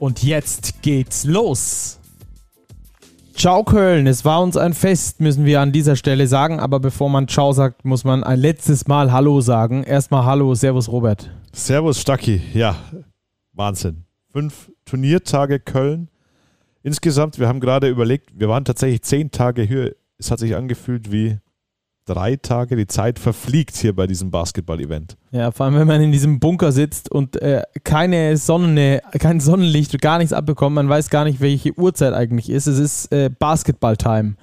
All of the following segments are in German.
Und jetzt geht's los! Ciao Köln, es war uns ein Fest, müssen wir an dieser Stelle sagen. Aber bevor man Ciao sagt, muss man ein letztes Mal Hallo sagen. Erstmal Hallo, Servus Robert. Servus Stacki, ja, Wahnsinn. Fünf Turniertage Köln. Insgesamt, wir haben gerade überlegt, wir waren tatsächlich zehn Tage hier. Es hat sich angefühlt wie drei Tage. Die Zeit verfliegt hier bei diesem Basketball-Event. Ja, vor allem, wenn man in diesem Bunker sitzt und äh, keine Sonne, kein Sonnenlicht gar nichts abbekommt. Man weiß gar nicht, welche Uhrzeit eigentlich ist. Es ist äh, Basketball-Time.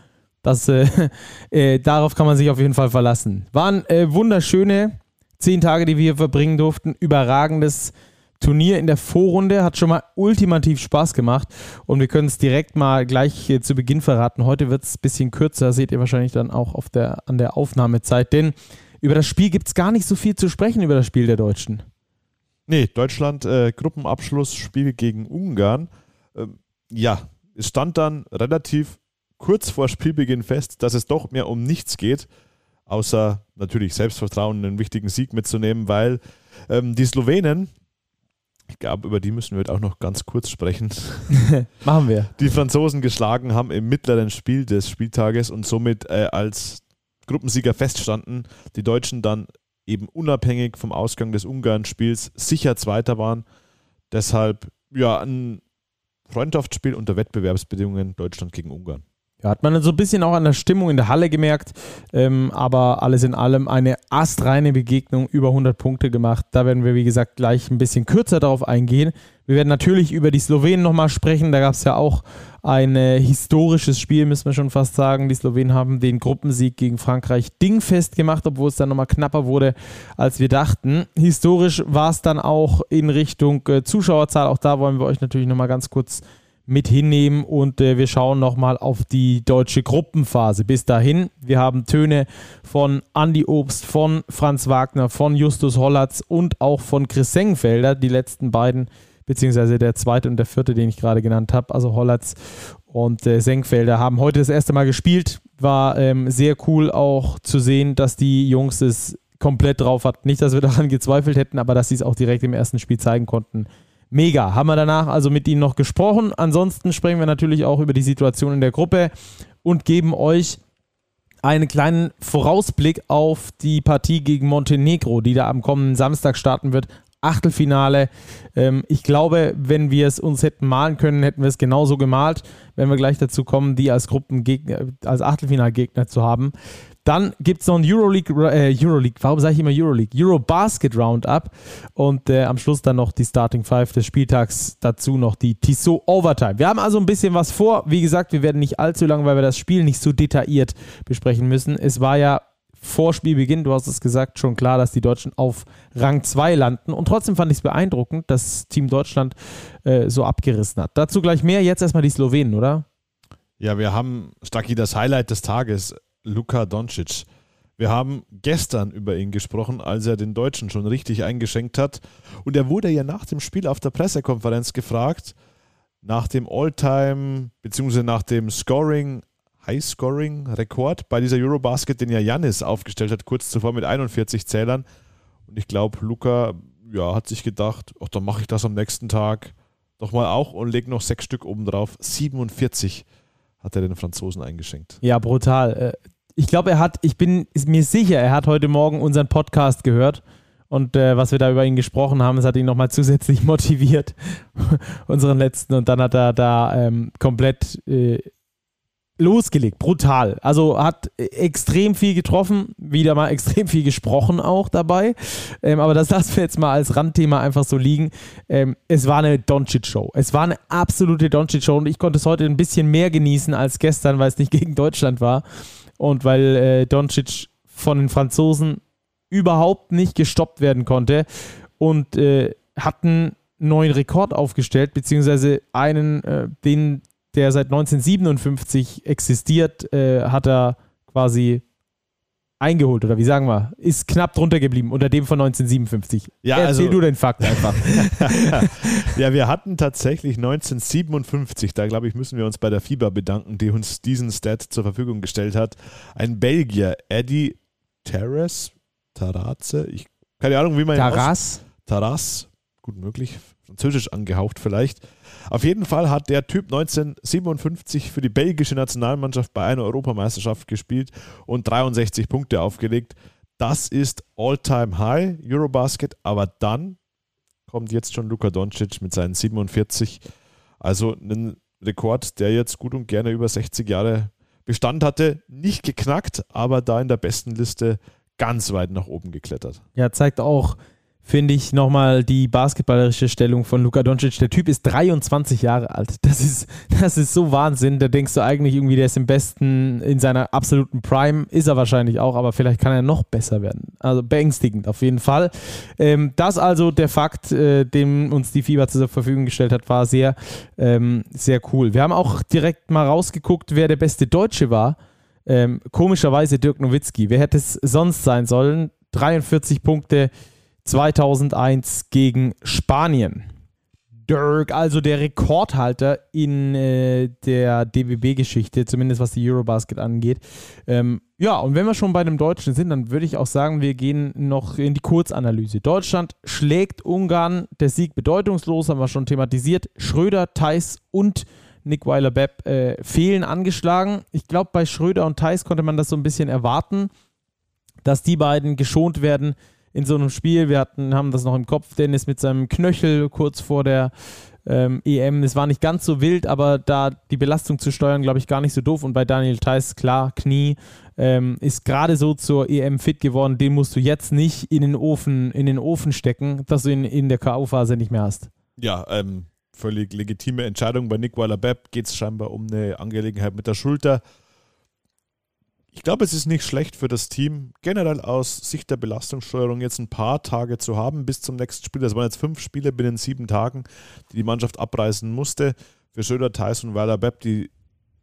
Das, äh, äh, darauf kann man sich auf jeden Fall verlassen. Waren äh, wunderschöne zehn Tage, die wir hier verbringen durften. Überragendes Turnier in der Vorrunde hat schon mal ultimativ Spaß gemacht und wir können es direkt mal gleich zu Beginn verraten. Heute wird es ein bisschen kürzer, seht ihr wahrscheinlich dann auch auf der, an der Aufnahmezeit, denn über das Spiel gibt es gar nicht so viel zu sprechen, über das Spiel der Deutschen. Nee, Deutschland äh, Gruppenabschluss, Spiel gegen Ungarn. Ähm, ja, es stand dann relativ kurz vor Spielbeginn fest, dass es doch mehr um nichts geht, außer natürlich Selbstvertrauen, einen wichtigen Sieg mitzunehmen, weil ähm, die Slowenen, ich glaube, über die müssen wir heute auch noch ganz kurz sprechen. Machen wir. Die Franzosen geschlagen haben im mittleren Spiel des Spieltages und somit äh, als Gruppensieger feststanden. Die Deutschen dann eben unabhängig vom Ausgang des Ungarn-Spiels sicher Zweiter waren. Deshalb ja ein Freundschaftsspiel unter Wettbewerbsbedingungen Deutschland gegen Ungarn. Ja, hat man so ein bisschen auch an der Stimmung in der Halle gemerkt, ähm, aber alles in allem eine astreine Begegnung, über 100 Punkte gemacht. Da werden wir, wie gesagt, gleich ein bisschen kürzer darauf eingehen. Wir werden natürlich über die Slowenen nochmal sprechen. Da gab es ja auch ein äh, historisches Spiel, müssen wir schon fast sagen. Die Slowenen haben den Gruppensieg gegen Frankreich dingfest gemacht, obwohl es dann nochmal knapper wurde, als wir dachten. Historisch war es dann auch in Richtung äh, Zuschauerzahl. Auch da wollen wir euch natürlich nochmal ganz kurz mit hinnehmen und äh, wir schauen nochmal auf die deutsche Gruppenphase. Bis dahin, wir haben Töne von Andy Obst, von Franz Wagner, von Justus Hollatz und auch von Chris Sengfelder, die letzten beiden, beziehungsweise der zweite und der vierte, den ich gerade genannt habe, also Hollatz und äh, Senkfelder, haben heute das erste Mal gespielt. War ähm, sehr cool auch zu sehen, dass die Jungs es komplett drauf hatten. Nicht, dass wir daran gezweifelt hätten, aber dass sie es auch direkt im ersten Spiel zeigen konnten Mega. Haben wir danach also mit Ihnen noch gesprochen. Ansonsten sprechen wir natürlich auch über die Situation in der Gruppe und geben euch einen kleinen Vorausblick auf die Partie gegen Montenegro, die da am kommenden Samstag starten wird. Achtelfinale. Ähm, ich glaube, wenn wir es uns hätten malen können, hätten wir es genauso gemalt, wenn wir gleich dazu kommen, die als Gruppengegner, als Achtelfinalgegner zu haben. Dann gibt es noch ein Euroleague, äh, Euroleague, warum sage ich immer Euroleague? Eurobasket Roundup und äh, am Schluss dann noch die Starting Five des Spieltags, dazu noch die Tissot Overtime. Wir haben also ein bisschen was vor. Wie gesagt, wir werden nicht allzu lang, weil wir das Spiel nicht so detailliert besprechen müssen. Es war ja vor Spielbeginn, du hast es gesagt, schon klar, dass die Deutschen auf Rang 2 landen. Und trotzdem fand ich es beeindruckend, dass Team Deutschland äh, so abgerissen hat. Dazu gleich mehr. Jetzt erstmal die Slowenen, oder? Ja, wir haben, Stacki, das Highlight des Tages. Luka Doncic. Wir haben gestern über ihn gesprochen, als er den Deutschen schon richtig eingeschenkt hat. Und er wurde ja nach dem Spiel auf der Pressekonferenz gefragt, nach dem All-Time, beziehungsweise nach dem Scoring, High-Scoring-Rekord bei dieser Eurobasket, den ja Janis aufgestellt hat, kurz zuvor mit 41 Zählern. Und ich glaube, Luca ja, hat sich gedacht, ach, dann mache ich das am nächsten Tag doch mal auch und lege noch sechs Stück oben drauf. 47 hat er den Franzosen eingeschenkt. Ja, brutal. Äh, ich glaube, er hat, ich bin mir sicher, er hat heute Morgen unseren Podcast gehört und äh, was wir da über ihn gesprochen haben, es hat ihn nochmal zusätzlich motiviert, unseren letzten. Und dann hat er da ähm, komplett äh, losgelegt, brutal. Also hat extrem viel getroffen, wieder mal extrem viel gesprochen auch dabei. Ähm, aber das lassen wir jetzt mal als Randthema einfach so liegen. Ähm, es war eine Doncic-Show. Es war eine absolute Doncic-Show und ich konnte es heute ein bisschen mehr genießen als gestern, weil es nicht gegen Deutschland war und weil äh, Doncic von den Franzosen überhaupt nicht gestoppt werden konnte und äh, hatten neuen Rekord aufgestellt, beziehungsweise einen, äh, den, der seit 1957 existiert, äh, hat er quasi eingeholt oder wie sagen wir, ist knapp drunter geblieben unter dem von 1957. Ja, Erzähl also, du den Fakt einfach. ja, wir hatten tatsächlich 1957, da glaube ich, müssen wir uns bei der FIBA bedanken, die uns diesen Stat zur Verfügung gestellt hat. Ein Belgier, Eddie Terrace, Taraze, ich keine Ahnung, wie man Taras? Taras, gut möglich, französisch angehaucht vielleicht. Auf jeden Fall hat der Typ 1957 für die belgische Nationalmannschaft bei einer Europameisterschaft gespielt und 63 Punkte aufgelegt. Das ist All-Time High Eurobasket, aber dann kommt jetzt schon Luka Doncic mit seinen 47. Also ein Rekord, der jetzt gut und gerne über 60 Jahre Bestand hatte. Nicht geknackt, aber da in der besten Liste ganz weit nach oben geklettert. Ja, zeigt auch, finde ich nochmal die basketballerische Stellung von Luka Doncic. Der Typ ist 23 Jahre alt. Das ist, das ist so Wahnsinn. Da denkst du eigentlich irgendwie, der ist im besten, in seiner absoluten Prime. Ist er wahrscheinlich auch, aber vielleicht kann er noch besser werden. Also beängstigend auf jeden Fall. Ähm, das also der Fakt, äh, den uns die FIBA zur Verfügung gestellt hat, war sehr, ähm, sehr cool. Wir haben auch direkt mal rausgeguckt, wer der beste Deutsche war. Ähm, komischerweise Dirk Nowitzki. Wer hätte es sonst sein sollen? 43 Punkte 2001 gegen Spanien. Dirk, also der Rekordhalter in äh, der DBB-Geschichte, zumindest was die Eurobasket angeht. Ähm, ja, und wenn wir schon bei einem Deutschen sind, dann würde ich auch sagen, wir gehen noch in die Kurzanalyse. Deutschland schlägt Ungarn, der Sieg bedeutungslos, haben wir schon thematisiert. Schröder, Theis und Nick Weiler-Bepp äh, fehlen angeschlagen. Ich glaube, bei Schröder und Theis konnte man das so ein bisschen erwarten, dass die beiden geschont werden in so einem Spiel. Wir hatten, haben das noch im Kopf, Dennis mit seinem Knöchel kurz vor der ähm, EM. Es war nicht ganz so wild, aber da die Belastung zu steuern, glaube ich, gar nicht so doof. Und bei Daniel Theiss, klar, Knie, ähm, ist gerade so zur EM fit geworden. Den musst du jetzt nicht in den Ofen, in den Ofen stecken, dass du ihn in der K.O.-Phase nicht mehr hast. Ja, ähm, völlig legitime Entscheidung. Bei Nick Weiler-Bepp geht es scheinbar um eine Angelegenheit mit der Schulter. Ich glaube, es ist nicht schlecht für das Team, generell aus Sicht der Belastungssteuerung jetzt ein paar Tage zu haben bis zum nächsten Spiel. Das waren jetzt fünf Spiele binnen sieben Tagen, die die Mannschaft abreißen musste. Für Söder, Tyson, Weiler, Bepp die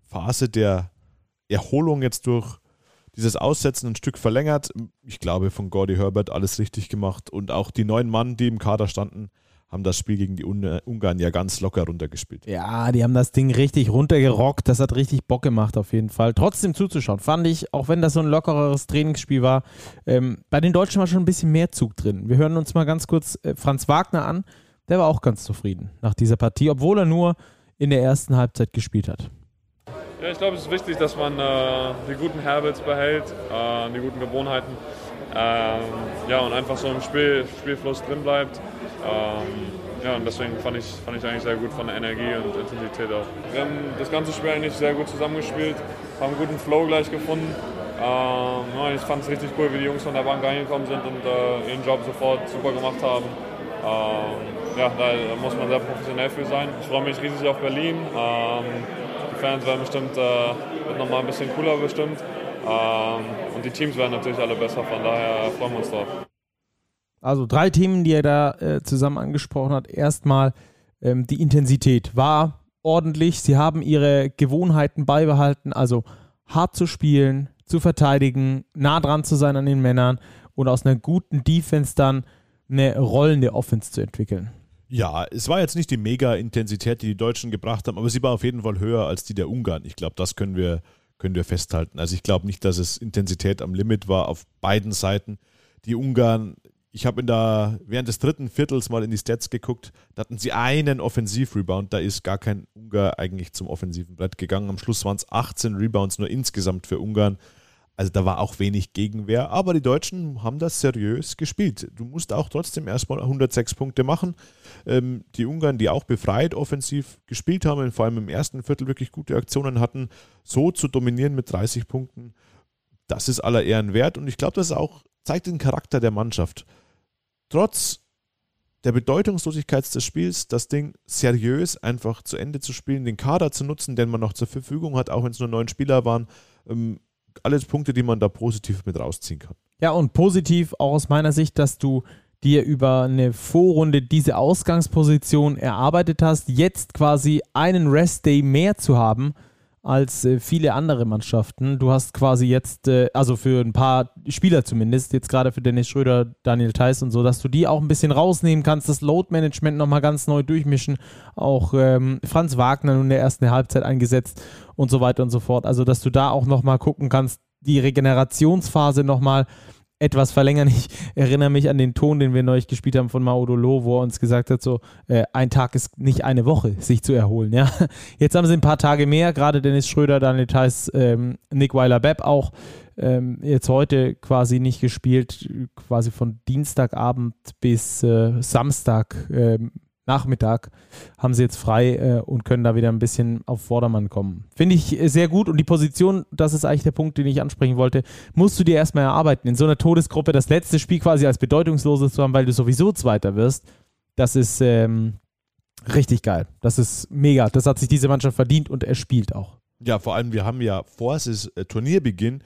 Phase der Erholung jetzt durch dieses Aussetzen ein Stück verlängert. Ich glaube, von Gordy Herbert alles richtig gemacht und auch die neun Mann, die im Kader standen, haben das Spiel gegen die Ungarn ja ganz locker runtergespielt. Ja, die haben das Ding richtig runtergerockt. Das hat richtig Bock gemacht auf jeden Fall. Trotzdem zuzuschauen, fand ich, auch wenn das so ein lockereres Trainingsspiel war, ähm, bei den Deutschen war schon ein bisschen mehr Zug drin. Wir hören uns mal ganz kurz äh, Franz Wagner an. Der war auch ganz zufrieden nach dieser Partie, obwohl er nur in der ersten Halbzeit gespielt hat. Ja, ich glaube, es ist wichtig, dass man äh, die guten Habits behält, äh, die guten Gewohnheiten. Ähm, ja, und einfach so im Spiel, Spielfluss drin bleibt. Ähm, ja, und deswegen fand ich, fand ich eigentlich sehr gut von der Energie und Intensität auch. Wir haben das ganze Spiel eigentlich sehr gut zusammengespielt, haben einen guten Flow gleich gefunden. Ähm, ich fand es richtig cool, wie die Jungs von der Bank reingekommen sind und äh, ihren Job sofort super gemacht haben. Ähm, ja, da muss man sehr professionell für sein. Ich freue mich riesig auf Berlin. Ähm, die Fans werden bestimmt, äh, wird nochmal ein bisschen cooler bestimmt. Ähm, und die Teams werden natürlich alle besser, von daher freuen wir uns drauf. Also drei Themen, die er da äh, zusammen angesprochen hat. Erstmal ähm, die Intensität war ordentlich. Sie haben ihre Gewohnheiten beibehalten, also hart zu spielen, zu verteidigen, nah dran zu sein an den Männern und aus einer guten Defense dann eine rollende Offense zu entwickeln. Ja, es war jetzt nicht die Mega-Intensität, die die Deutschen gebracht haben, aber sie war auf jeden Fall höher als die der Ungarn. Ich glaube, das können wir, können wir festhalten. Also ich glaube nicht, dass es Intensität am Limit war auf beiden Seiten. Die Ungarn ich habe in der, während des dritten Viertels mal in die Stats geguckt, da hatten sie einen Offensiv-Rebound, da ist gar kein Ungar eigentlich zum offensiven Brett gegangen. Am Schluss waren es 18 Rebounds nur insgesamt für Ungarn. Also da war auch wenig Gegenwehr, aber die Deutschen haben das seriös gespielt. Du musst auch trotzdem erstmal 106 Punkte machen. Ähm, die Ungarn, die auch befreit offensiv gespielt haben, vor allem im ersten Viertel wirklich gute Aktionen hatten, so zu dominieren mit 30 Punkten, das ist aller Ehren wert und ich glaube, das auch zeigt den Charakter der Mannschaft trotz der Bedeutungslosigkeit des Spiels das Ding seriös einfach zu Ende zu spielen, den Kader zu nutzen, den man noch zur Verfügung hat, auch wenn es nur neun Spieler waren. Ähm, alles Punkte, die man da positiv mit rausziehen kann. Ja, und positiv auch aus meiner Sicht, dass du dir über eine Vorrunde diese Ausgangsposition erarbeitet hast, jetzt quasi einen Rest-Day mehr zu haben als äh, viele andere Mannschaften. Du hast quasi jetzt, äh, also für ein paar Spieler zumindest, jetzt gerade für Dennis Schröder, Daniel Theiss und so, dass du die auch ein bisschen rausnehmen kannst, das Load-Management nochmal ganz neu durchmischen. Auch ähm, Franz Wagner nun in der ersten Halbzeit eingesetzt und so weiter und so fort. Also, dass du da auch nochmal gucken kannst, die Regenerationsphase nochmal etwas verlängern. Ich erinnere mich an den Ton, den wir neulich gespielt haben von Maudolo, wo er uns gesagt hat, so äh, ein Tag ist nicht eine Woche, sich zu erholen. Ja? Jetzt haben sie ein paar Tage mehr, gerade Dennis Schröder, Daniel Theiss, ähm, Nick Weiler-Bepp auch ähm, jetzt heute quasi nicht gespielt, quasi von Dienstagabend bis äh, Samstag ähm, Nachmittag haben sie jetzt frei äh, und können da wieder ein bisschen auf Vordermann kommen. Finde ich äh, sehr gut und die Position, das ist eigentlich der Punkt, den ich ansprechen wollte, musst du dir erstmal erarbeiten. In so einer Todesgruppe das letzte Spiel quasi als bedeutungsloses zu haben, weil du sowieso Zweiter wirst, das ist ähm, richtig geil. Das ist mega. Das hat sich diese Mannschaft verdient und er spielt auch. Ja, vor allem, wir haben ja vor es äh, Turnierbeginn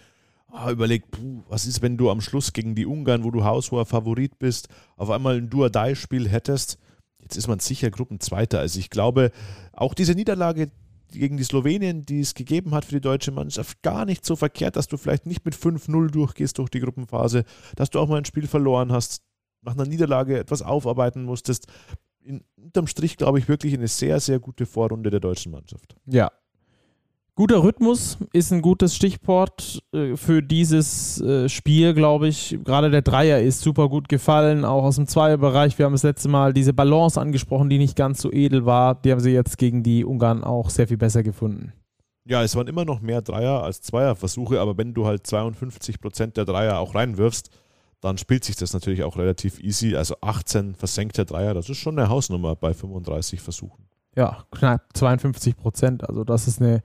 ah, überlegt, was ist, wenn du am Schluss gegen die Ungarn, wo du haushoher Favorit bist, auf einmal ein Duodai-Spiel hättest Jetzt ist man sicher Gruppenzweiter. Also ich glaube, auch diese Niederlage gegen die Slowenien, die es gegeben hat für die deutsche Mannschaft, gar nicht so verkehrt, dass du vielleicht nicht mit 5-0 durchgehst durch die Gruppenphase, dass du auch mal ein Spiel verloren hast, nach einer Niederlage etwas aufarbeiten musstest. In, unterm Strich glaube ich wirklich eine sehr, sehr gute Vorrunde der deutschen Mannschaft. Ja, Guter Rhythmus ist ein gutes Stichwort äh, für dieses äh, Spiel, glaube ich. Gerade der Dreier ist super gut gefallen, auch aus dem Zweierbereich. Wir haben das letzte Mal diese Balance angesprochen, die nicht ganz so edel war. Die haben sie jetzt gegen die Ungarn auch sehr viel besser gefunden. Ja, es waren immer noch mehr Dreier als Zweierversuche, aber wenn du halt 52 Prozent der Dreier auch reinwirfst, dann spielt sich das natürlich auch relativ easy. Also 18 versenkte Dreier, das ist schon eine Hausnummer bei 35 Versuchen. Ja, knapp 52 Prozent. Also das ist eine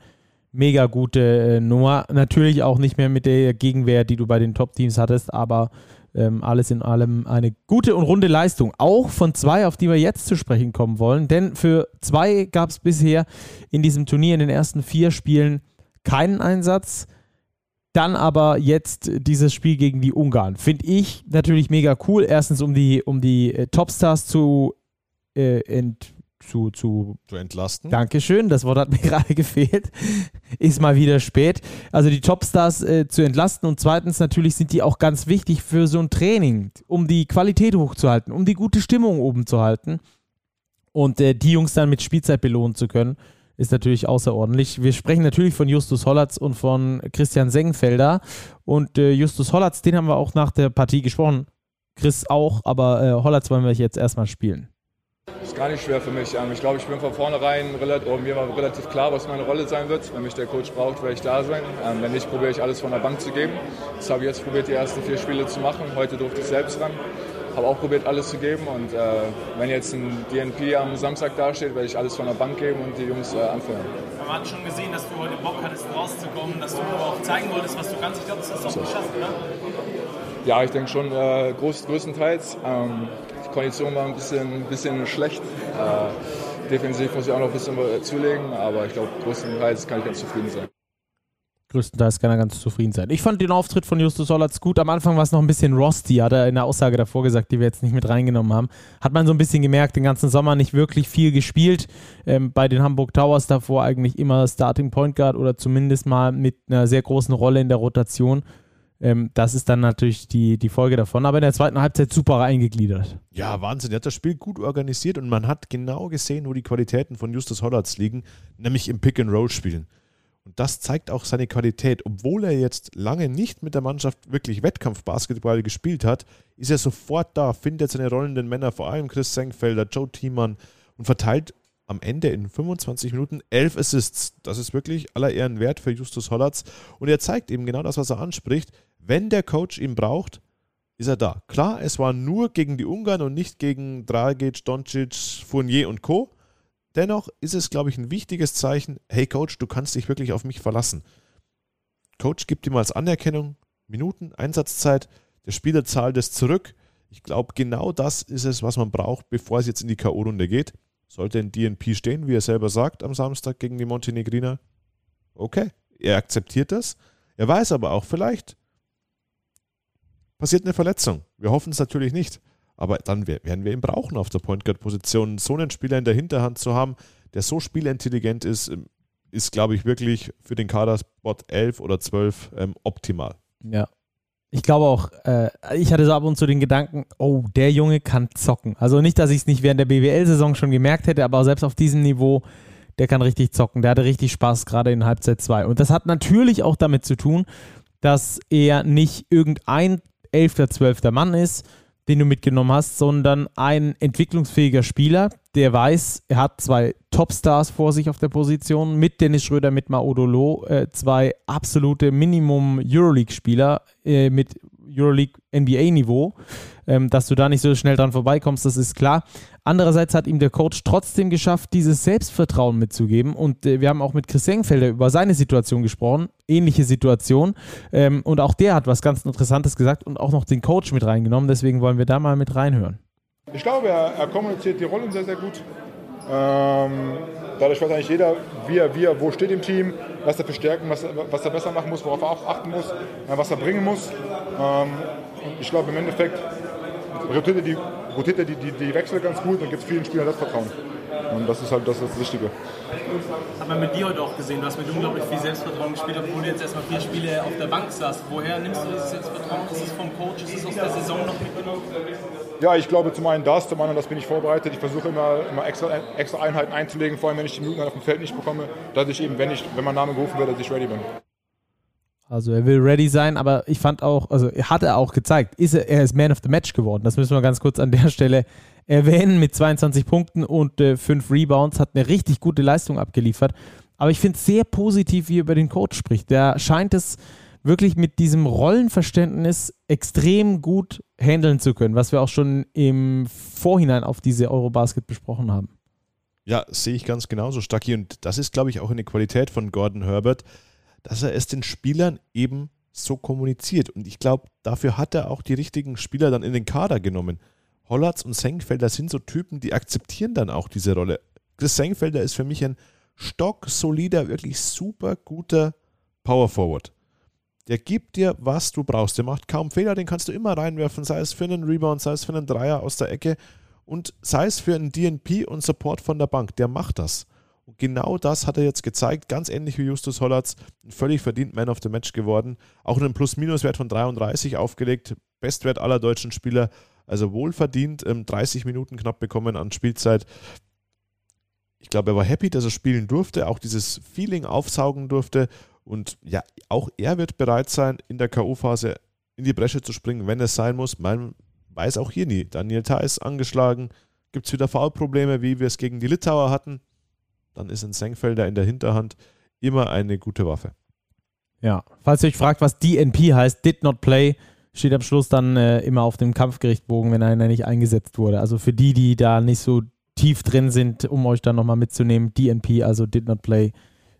mega gute äh, Nummer. Natürlich auch nicht mehr mit der Gegenwehr, die du bei den Top-Teams hattest, aber ähm, alles in allem eine gute und runde Leistung. Auch von zwei, auf die wir jetzt zu sprechen kommen wollen. Denn für zwei gab es bisher in diesem Turnier in den ersten vier Spielen keinen Einsatz. Dann aber jetzt dieses Spiel gegen die Ungarn. Finde ich natürlich mega cool. Erstens, um die, um die äh, Topstars zu äh, ent, zu, zu, zu entlasten. Dankeschön, das Wort hat mir gerade gefehlt. Ist mal wieder spät. Also die Topstars äh, zu entlasten und zweitens natürlich sind die auch ganz wichtig für so ein Training, um die Qualität hochzuhalten, um die gute Stimmung oben zu halten und äh, die Jungs dann mit Spielzeit belohnen zu können. Ist natürlich außerordentlich. Wir sprechen natürlich von Justus Hollatz und von Christian Sengfelder. Und äh, Justus Hollatz, den haben wir auch nach der Partie gesprochen. Chris auch, aber äh, Hollatz wollen wir jetzt erstmal spielen. Gar nicht schwer für mich. Ähm, ich glaube, ich bin von vornherein relativ, mir war relativ klar, was meine Rolle sein wird. Wenn mich der Coach braucht, werde ich da sein. Ähm, wenn nicht, probiere ich alles von der Bank zu geben. Das habe ich jetzt probiert, die ersten vier Spiele zu machen. Heute durfte ich selbst ran. Habe auch probiert, alles zu geben. Und äh, wenn jetzt ein DNP am Samstag dasteht, werde ich alles von der Bank geben und die Jungs anfeuern. Man hat schon gesehen, dass du heute Bock hattest, rauszukommen, dass du auch zeigen wolltest, was du kannst. Ich glaube, das hast du auch geschafft, oder? Ja, ich denke schon äh, groß, größtenteils. Ähm, Kondition war ein bisschen, bisschen schlecht. Äh, defensiv muss ich auch noch ein bisschen zulegen, aber ich glaube, größtenteils kann ich ganz zufrieden sein. Größtenteils kann er ganz zufrieden sein. Ich fand den Auftritt von Justus Sollatz gut. Am Anfang war es noch ein bisschen rusty, hat er in der Aussage davor gesagt, die wir jetzt nicht mit reingenommen haben. Hat man so ein bisschen gemerkt, den ganzen Sommer nicht wirklich viel gespielt. Ähm, bei den Hamburg Towers davor eigentlich immer Starting Point Guard oder zumindest mal mit einer sehr großen Rolle in der Rotation. Ähm, das ist dann natürlich die, die Folge davon. Aber in der zweiten Halbzeit super eingegliedert. Ja, Wahnsinn. Er hat das Spiel gut organisiert und man hat genau gesehen, wo die Qualitäten von Justus Hollatz liegen, nämlich im Pick-and-Roll-Spielen. Und das zeigt auch seine Qualität. Obwohl er jetzt lange nicht mit der Mannschaft wirklich Wettkampfbasketball gespielt hat, ist er sofort da, findet seine rollenden Männer, vor allem Chris Senkfelder, Joe Thiemann und verteilt am Ende in 25 Minuten 11 Assists. Das ist wirklich aller Ehren wert für Justus Hollatz. Und er zeigt eben genau das, was er anspricht. Wenn der Coach ihn braucht, ist er da. Klar, es war nur gegen die Ungarn und nicht gegen Dragic, Doncic, Fournier und Co. Dennoch ist es, glaube ich, ein wichtiges Zeichen, hey Coach, du kannst dich wirklich auf mich verlassen. Coach gibt ihm als Anerkennung Minuten, Einsatzzeit, der Spieler zahlt es zurück. Ich glaube, genau das ist es, was man braucht, bevor es jetzt in die K.O.-Runde geht. Sollte ein DNP stehen, wie er selber sagt, am Samstag gegen die Montenegriner? Okay, er akzeptiert das. Er weiß aber auch, vielleicht passiert eine Verletzung. Wir hoffen es natürlich nicht. Aber dann werden wir ihn brauchen auf der Point Guard Position. So einen Spieler in der Hinterhand zu haben, der so spielintelligent ist, ähm, ist, glaube ich, wirklich für den Kader-Spot 11 oder 12 ähm, optimal. Ja. Ich glaube auch, äh, ich hatte so ab und zu den Gedanken, oh, der Junge kann zocken. Also nicht, dass ich es nicht während der BWL-Saison schon gemerkt hätte, aber selbst auf diesem Niveau, der kann richtig zocken. Der hatte richtig Spaß, gerade in Halbzeit 2. Und das hat natürlich auch damit zu tun, dass er nicht irgendein 11., 12. Mann ist, den du mitgenommen hast, sondern ein entwicklungsfähiger Spieler, der weiß, er hat zwei Topstars vor sich auf der Position, mit Dennis Schröder, mit Maodolo, äh, zwei absolute Minimum Euroleague-Spieler äh, mit Euroleague NBA-Niveau. Ähm, dass du da nicht so schnell dran vorbeikommst, das ist klar. Andererseits hat ihm der Coach trotzdem geschafft, dieses Selbstvertrauen mitzugeben. Und äh, wir haben auch mit Chris Engfelder über seine Situation gesprochen, ähnliche Situation. Ähm, und auch der hat was ganz Interessantes gesagt und auch noch den Coach mit reingenommen. Deswegen wollen wir da mal mit reinhören. Ich glaube, er, er kommuniziert die Rollen sehr, sehr gut. Ähm, dadurch weiß eigentlich jeder, wie er, wie er wo steht im Team, was er für Stärken, was, was er besser machen muss, worauf er auch achten muss, äh, was er bringen muss. Ähm, ich glaube, im Endeffekt rotiert er die, rotiert er die, die, die Wechsel ganz gut und gibt vielen Spielern das Vertrauen. Und das ist halt das, ist das Wichtige. Hat man mit dir heute auch gesehen, du hast mit unglaublich viel Selbstvertrauen gespielt, obwohl du jetzt erstmal vier Spiele auf der Bank saßt. Woher nimmst du dieses Selbstvertrauen? Ist es vom Coach? Ist es aus der Saison noch mitgenommen? Ja, ich glaube zum einen das, zum anderen, das bin ich vorbereitet. Ich versuche immer, immer extra, extra Einheiten einzulegen, vor allem wenn ich die Minuten auf dem Feld nicht bekomme, dass ich eben, wenn, ich, wenn mein Name gerufen wird, dass ich ready bin. Also er will ready sein, aber ich fand auch, also hat er auch gezeigt, ist er, er ist Man of the Match geworden. Das müssen wir ganz kurz an der Stelle erwähnen mit 22 Punkten und äh, 5 Rebounds, hat eine richtig gute Leistung abgeliefert. Aber ich finde es sehr positiv, wie er über den Coach spricht. Der scheint es wirklich mit diesem Rollenverständnis extrem gut handeln zu können, was wir auch schon im Vorhinein auf diese Eurobasket besprochen haben. Ja, sehe ich ganz genauso, Stucky. Und das ist, glaube ich, auch eine Qualität von Gordon Herbert, dass er es den Spielern eben so kommuniziert. Und ich glaube, dafür hat er auch die richtigen Spieler dann in den Kader genommen. Hollatz und Senkfelder sind so Typen, die akzeptieren dann auch diese Rolle. Chris Senkfelder ist für mich ein stocksolider, wirklich super guter Power Forward. Der gibt dir, was du brauchst. Der macht kaum Fehler, den kannst du immer reinwerfen, sei es für einen Rebound, sei es für einen Dreier aus der Ecke und sei es für einen DNP und Support von der Bank. Der macht das. Und genau das hat er jetzt gezeigt, ganz ähnlich wie Justus Hollatz, ein völlig verdient Man of the Match geworden. Auch einen Plus-Minus-Wert von 33 aufgelegt, Bestwert aller deutschen Spieler. Also wohlverdient, 30 Minuten knapp bekommen an Spielzeit. Ich glaube, er war happy, dass er spielen durfte, auch dieses Feeling aufsaugen durfte und ja, auch er wird bereit sein, in der K.O.-Phase in die Bresche zu springen, wenn es sein muss. Man weiß auch hier nie. Daniel Theiss angeschlagen. Gibt es wieder Foulprobleme, wie wir es gegen die Litauer hatten? Dann ist ein Senkfelder in der Hinterhand immer eine gute Waffe. Ja, falls ihr euch fragt, was DNP heißt, Did Not Play, steht am Schluss dann äh, immer auf dem Kampfgerichtbogen, wenn einer nicht eingesetzt wurde. Also für die, die da nicht so tief drin sind, um euch dann nochmal mitzunehmen, DNP, also Did Not Play,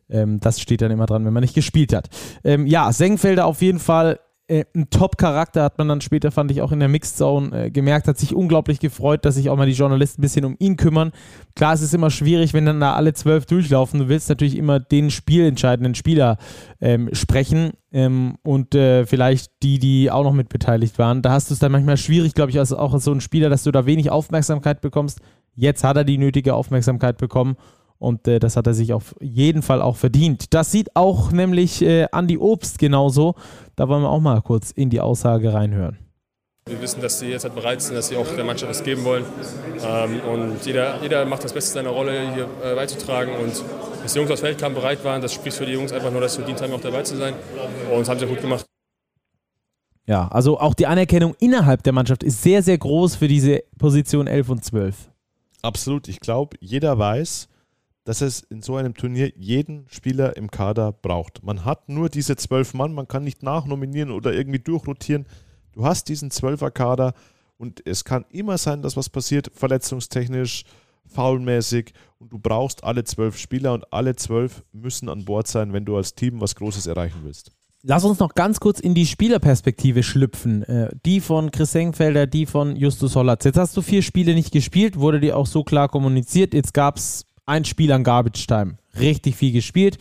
ähm, das steht dann immer dran, wenn man nicht gespielt hat. Ähm, ja, Senkfelder auf jeden Fall äh, ein Top-Charakter, hat man dann später, fand ich, auch in der Mixed Zone äh, gemerkt, hat sich unglaublich gefreut, dass sich auch mal die Journalisten ein bisschen um ihn kümmern. Klar, es ist immer schwierig, wenn dann da alle zwölf durchlaufen. Du willst natürlich immer den spielentscheidenden Spieler ähm, sprechen ähm, und äh, vielleicht die, die auch noch mit beteiligt waren. Da hast du es dann manchmal schwierig, glaube ich, als, auch als so ein Spieler, dass du da wenig Aufmerksamkeit bekommst. Jetzt hat er die nötige Aufmerksamkeit bekommen und äh, das hat er sich auf jeden Fall auch verdient. Das sieht auch nämlich äh, Andy Obst genauso. Da wollen wir auch mal kurz in die Aussage reinhören. Wir wissen, dass sie jetzt halt bereit sind, dass sie auch der Mannschaft was geben wollen. Ähm, und jeder, jeder macht das Beste seiner Rolle hier äh, beizutragen. Und dass die Jungs aus Feldkamp bereit waren, das spricht für die Jungs einfach nur, dass sie verdient haben, auch dabei zu sein. Und das haben sie gut gemacht. Ja, also auch die Anerkennung innerhalb der Mannschaft ist sehr, sehr groß für diese Position 11 und 12. Absolut. Ich glaube, jeder weiß, dass es in so einem Turnier jeden Spieler im Kader braucht. Man hat nur diese zwölf Mann, man kann nicht nachnominieren oder irgendwie durchrotieren. Du hast diesen Zwölfer-Kader und es kann immer sein, dass was passiert, verletzungstechnisch, faulmäßig und du brauchst alle zwölf Spieler und alle zwölf müssen an Bord sein, wenn du als Team was Großes erreichen willst. Lass uns noch ganz kurz in die Spielerperspektive schlüpfen. Äh, die von Chris Engfelder, die von Justus Hollatz. Jetzt hast du vier Spiele nicht gespielt, wurde dir auch so klar kommuniziert. Jetzt gab es ein Spiel an Garbage Time. Richtig viel gespielt.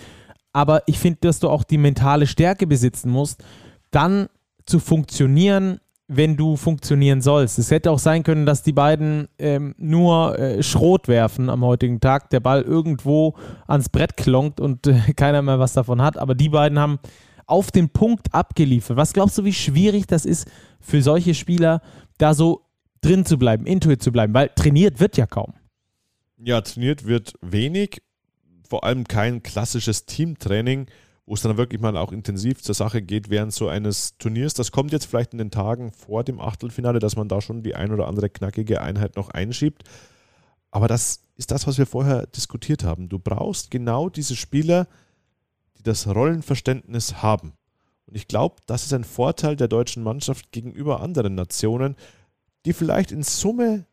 Aber ich finde, dass du auch die mentale Stärke besitzen musst, dann zu funktionieren, wenn du funktionieren sollst. Es hätte auch sein können, dass die beiden ähm, nur äh, Schrot werfen am heutigen Tag, der Ball irgendwo ans Brett klonkt und äh, keiner mehr was davon hat. Aber die beiden haben auf den Punkt abgeliefert. Was glaubst du, wie schwierig das ist für solche Spieler, da so drin zu bleiben, intuit zu bleiben? Weil trainiert wird ja kaum. Ja, trainiert wird wenig, vor allem kein klassisches Teamtraining wo es dann wirklich mal auch intensiv zur Sache geht während so eines Turniers. Das kommt jetzt vielleicht in den Tagen vor dem Achtelfinale, dass man da schon die ein oder andere knackige Einheit noch einschiebt. Aber das ist das, was wir vorher diskutiert haben. Du brauchst genau diese Spieler, die das Rollenverständnis haben. Und ich glaube, das ist ein Vorteil der deutschen Mannschaft gegenüber anderen Nationen, die vielleicht in Summe,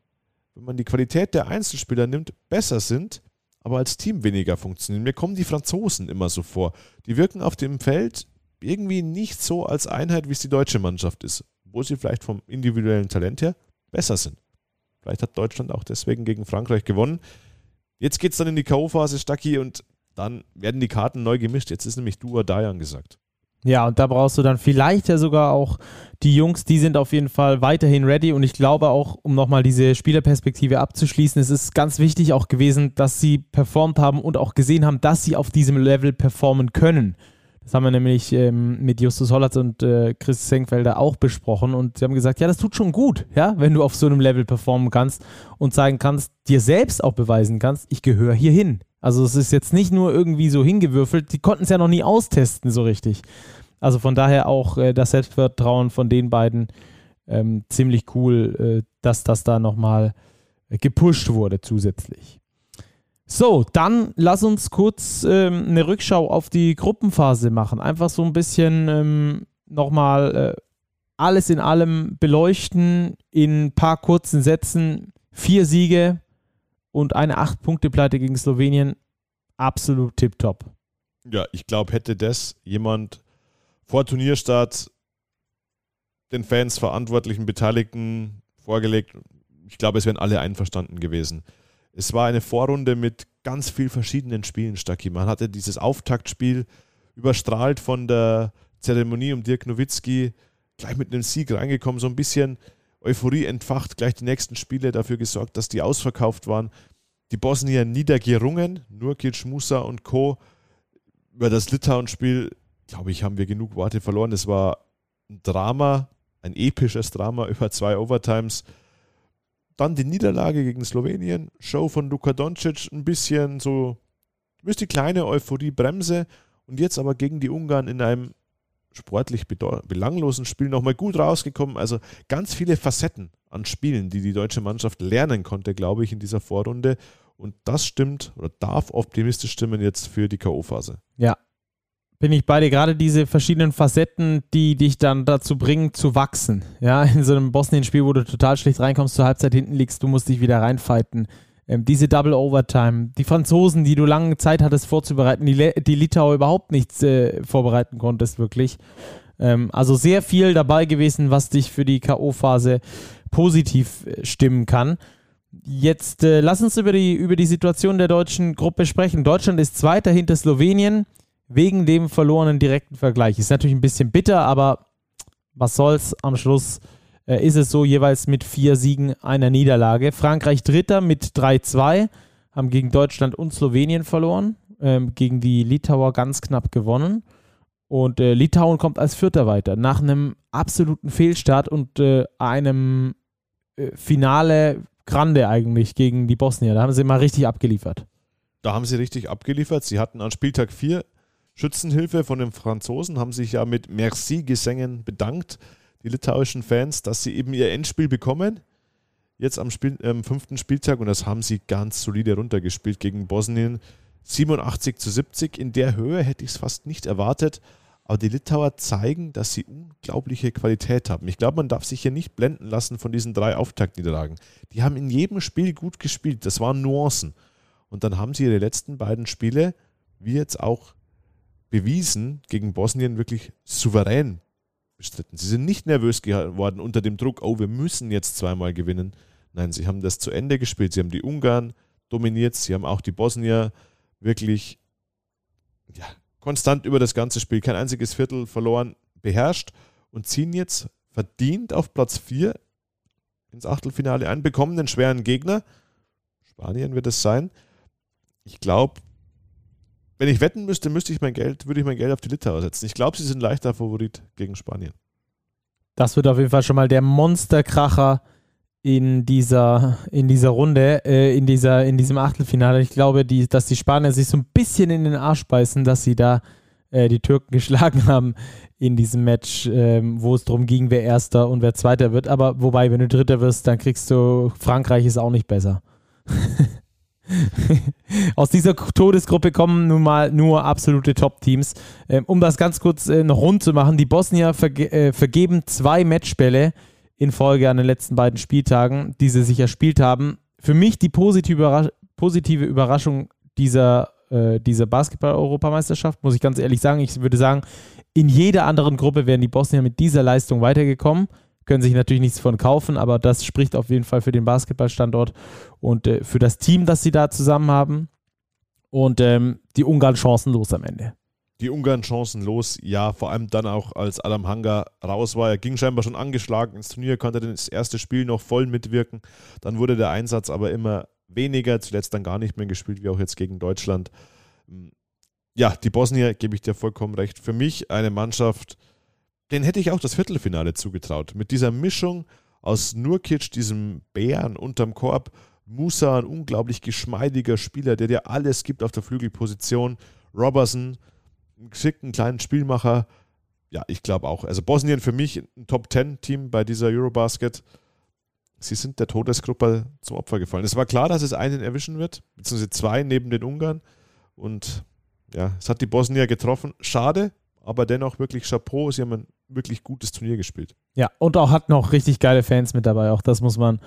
wenn man die Qualität der Einzelspieler nimmt, besser sind, aber als Team weniger funktionieren. Mir kommen die Franzosen immer so vor. Die wirken auf dem Feld irgendwie nicht so als Einheit, wie es die deutsche Mannschaft ist, wo sie vielleicht vom individuellen Talent her besser sind. Vielleicht hat Deutschland auch deswegen gegen Frankreich gewonnen. Jetzt geht es dann in die K.O.-Phase, Stacki, und dann werden die Karten neu gemischt. Jetzt ist nämlich Dua Dayan gesagt. Ja, und da brauchst du dann vielleicht ja sogar auch die Jungs, die sind auf jeden Fall weiterhin ready und ich glaube auch, um nochmal diese Spielerperspektive abzuschließen, es ist ganz wichtig auch gewesen, dass sie performt haben und auch gesehen haben, dass sie auf diesem Level performen können. Das haben wir nämlich ähm, mit Justus Hollatz und äh, Chris Senkfelder auch besprochen und sie haben gesagt, ja, das tut schon gut, ja, wenn du auf so einem Level performen kannst und zeigen kannst, dir selbst auch beweisen kannst, ich gehöre hier hin. Also es ist jetzt nicht nur irgendwie so hingewürfelt, die konnten es ja noch nie austesten so richtig. Also von daher auch äh, das Selbstvertrauen von den beiden ähm, ziemlich cool, äh, dass das da nochmal gepusht wurde zusätzlich. So, dann lass uns kurz ähm, eine Rückschau auf die Gruppenphase machen. Einfach so ein bisschen ähm, nochmal äh, alles in allem beleuchten in ein paar kurzen Sätzen. Vier Siege, und eine 8-Punkte-Pleite gegen Slowenien, absolut tipptopp. Ja, ich glaube, hätte das jemand vor Turnierstart den Fans, Verantwortlichen, Beteiligten vorgelegt, ich glaube, es wären alle einverstanden gewesen. Es war eine Vorrunde mit ganz vielen verschiedenen Spielen, Stacki. Man hatte dieses Auftaktspiel überstrahlt von der Zeremonie um Dirk Nowitzki, gleich mit einem Sieg reingekommen, so ein bisschen Euphorie entfacht, gleich die nächsten Spiele dafür gesorgt, dass die ausverkauft waren. Die Bosnier niedergerungen, Nurkic, Musa und Co. Über das Litauen-Spiel, glaube ich, haben wir genug Worte verloren. Es war ein Drama, ein episches Drama über zwei Overtimes. Dann die Niederlage gegen Slowenien, Show von Luka Doncic, ein bisschen so, ist die kleine Euphorie-Bremse. Und jetzt aber gegen die Ungarn in einem sportlich belanglosen Spiel nochmal gut rausgekommen. Also ganz viele Facetten an Spielen, die die deutsche Mannschaft lernen konnte, glaube ich, in dieser Vorrunde. Und das stimmt oder darf optimistisch stimmen jetzt für die K.O.-Phase. Ja, bin ich bei dir. Gerade diese verschiedenen Facetten, die dich dann dazu bringen, zu wachsen. Ja, in so einem Bosnien-Spiel, wo du total schlecht reinkommst, zur Halbzeit hinten liegst, du musst dich wieder reinfighten ähm, diese Double Overtime, die Franzosen, die du lange Zeit hattest vorzubereiten, die, die Litauer überhaupt nichts äh, vorbereiten konntest, wirklich. Ähm, also sehr viel dabei gewesen, was dich für die K.O.-Phase positiv äh, stimmen kann. Jetzt äh, lass uns über die, über die Situation der deutschen Gruppe sprechen. Deutschland ist Zweiter hinter Slowenien wegen dem verlorenen direkten Vergleich. Ist natürlich ein bisschen bitter, aber was soll's am Schluss äh, ist es so jeweils mit vier Siegen einer Niederlage. Frankreich Dritter mit 3-2, haben gegen Deutschland und Slowenien verloren, ähm, gegen die Litauer ganz knapp gewonnen. Und äh, Litauen kommt als Vierter weiter, nach einem absoluten Fehlstart und äh, einem äh, Finale Grande eigentlich gegen die Bosnier. Da haben sie mal richtig abgeliefert. Da haben sie richtig abgeliefert. Sie hatten an Spieltag 4 Schützenhilfe von den Franzosen, haben sich ja mit Merci-Gesängen bedankt die litauischen Fans, dass sie eben ihr Endspiel bekommen. Jetzt am Spiel, äh, fünften Spieltag und das haben sie ganz solide runtergespielt gegen Bosnien. 87 zu 70. In der Höhe hätte ich es fast nicht erwartet. Aber die Litauer zeigen, dass sie unglaubliche Qualität haben. Ich glaube, man darf sich hier nicht blenden lassen von diesen drei Auftaktniederlagen. Die haben in jedem Spiel gut gespielt. Das waren Nuancen. Und dann haben sie ihre letzten beiden Spiele, wie jetzt auch bewiesen, gegen Bosnien wirklich souverän bestritten. Sie sind nicht nervös geworden unter dem Druck, oh, wir müssen jetzt zweimal gewinnen. Nein, sie haben das zu Ende gespielt. Sie haben die Ungarn dominiert, sie haben auch die Bosnier wirklich ja, konstant über das ganze Spiel, kein einziges Viertel verloren, beherrscht und ziehen jetzt verdient auf Platz 4 ins Achtelfinale ein, bekommen einen schweren Gegner. Spanien wird es sein. Ich glaube, wenn ich wetten müsste, müsste ich mein Geld, würde ich mein Geld auf die Litauer setzen. Ich glaube, sie sind leichter Favorit gegen Spanien. Das wird auf jeden Fall schon mal der Monsterkracher in dieser, in dieser Runde, äh, in, dieser, in diesem Achtelfinale. Ich glaube, die, dass die Spanier sich so ein bisschen in den Arsch beißen, dass sie da äh, die Türken geschlagen haben in diesem Match, äh, wo es darum ging, wer Erster und wer Zweiter wird. Aber wobei, wenn du Dritter wirst, dann kriegst du, Frankreich ist auch nicht besser. Aus dieser Todesgruppe kommen nun mal nur absolute Top-Teams. Ähm, um das ganz kurz äh, noch rund zu machen, die Bosnier verge äh, vergeben zwei Matchbälle in Folge an den letzten beiden Spieltagen, die sie sich erspielt haben. Für mich die positive, Überras positive Überraschung dieser, äh, dieser Basketball-Europameisterschaft, muss ich ganz ehrlich sagen. Ich würde sagen, in jeder anderen Gruppe wären die Bosnier mit dieser Leistung weitergekommen. Können sich natürlich nichts von kaufen, aber das spricht auf jeden Fall für den Basketballstandort und äh, für das Team, das sie da zusammen haben. Und ähm, die Ungarn chancenlos am Ende die Ungarn chancenlos, ja, vor allem dann auch als Adam Hanga raus war. Er ging scheinbar schon angeschlagen ins Turnier, konnte das erste Spiel noch voll mitwirken. Dann wurde der Einsatz aber immer weniger, zuletzt dann gar nicht mehr gespielt, wie auch jetzt gegen Deutschland. Ja, die Bosnier, gebe ich dir vollkommen recht. Für mich eine Mannschaft, den hätte ich auch das Viertelfinale zugetraut. Mit dieser Mischung aus Nurkic, diesem Bären unterm Korb, Musa, ein unglaublich geschmeidiger Spieler, der dir alles gibt auf der Flügelposition, Robertson, einen geschickten kleinen Spielmacher. Ja, ich glaube auch. Also Bosnien für mich ein Top-10-Team bei dieser Eurobasket. Sie sind der Todesgruppe zum Opfer gefallen. Es war klar, dass es einen erwischen wird, beziehungsweise zwei neben den Ungarn. Und ja, es hat die Bosnier getroffen. Schade, aber dennoch wirklich Chapeau. Sie haben ein wirklich gutes Turnier gespielt. Ja, und auch hat noch richtig geile Fans mit dabei. Auch das muss man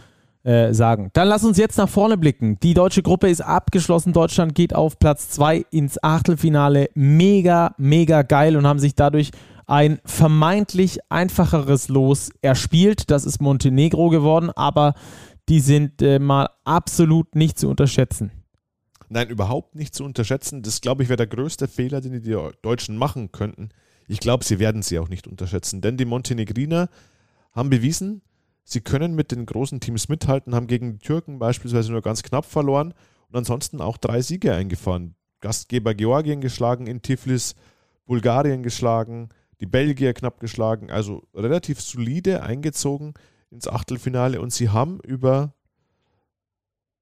äh, sagen. Dann lass uns jetzt nach vorne blicken. Die deutsche Gruppe ist abgeschlossen. Deutschland geht auf Platz 2 ins Achtelfinale. Mega, mega geil und haben sich dadurch ein vermeintlich einfacheres Los erspielt. Das ist Montenegro geworden, aber die sind äh, mal absolut nicht zu unterschätzen. Nein, überhaupt nicht zu unterschätzen. Das, glaube ich, wäre der größte Fehler, den die Deutschen machen könnten. Ich glaube, sie werden sie auch nicht unterschätzen, denn die Montenegriner haben bewiesen, Sie können mit den großen Teams mithalten, haben gegen die Türken beispielsweise nur ganz knapp verloren und ansonsten auch drei Siege eingefahren. Gastgeber Georgien geschlagen in Tiflis, Bulgarien geschlagen, die Belgier knapp geschlagen, also relativ solide eingezogen ins Achtelfinale und sie haben über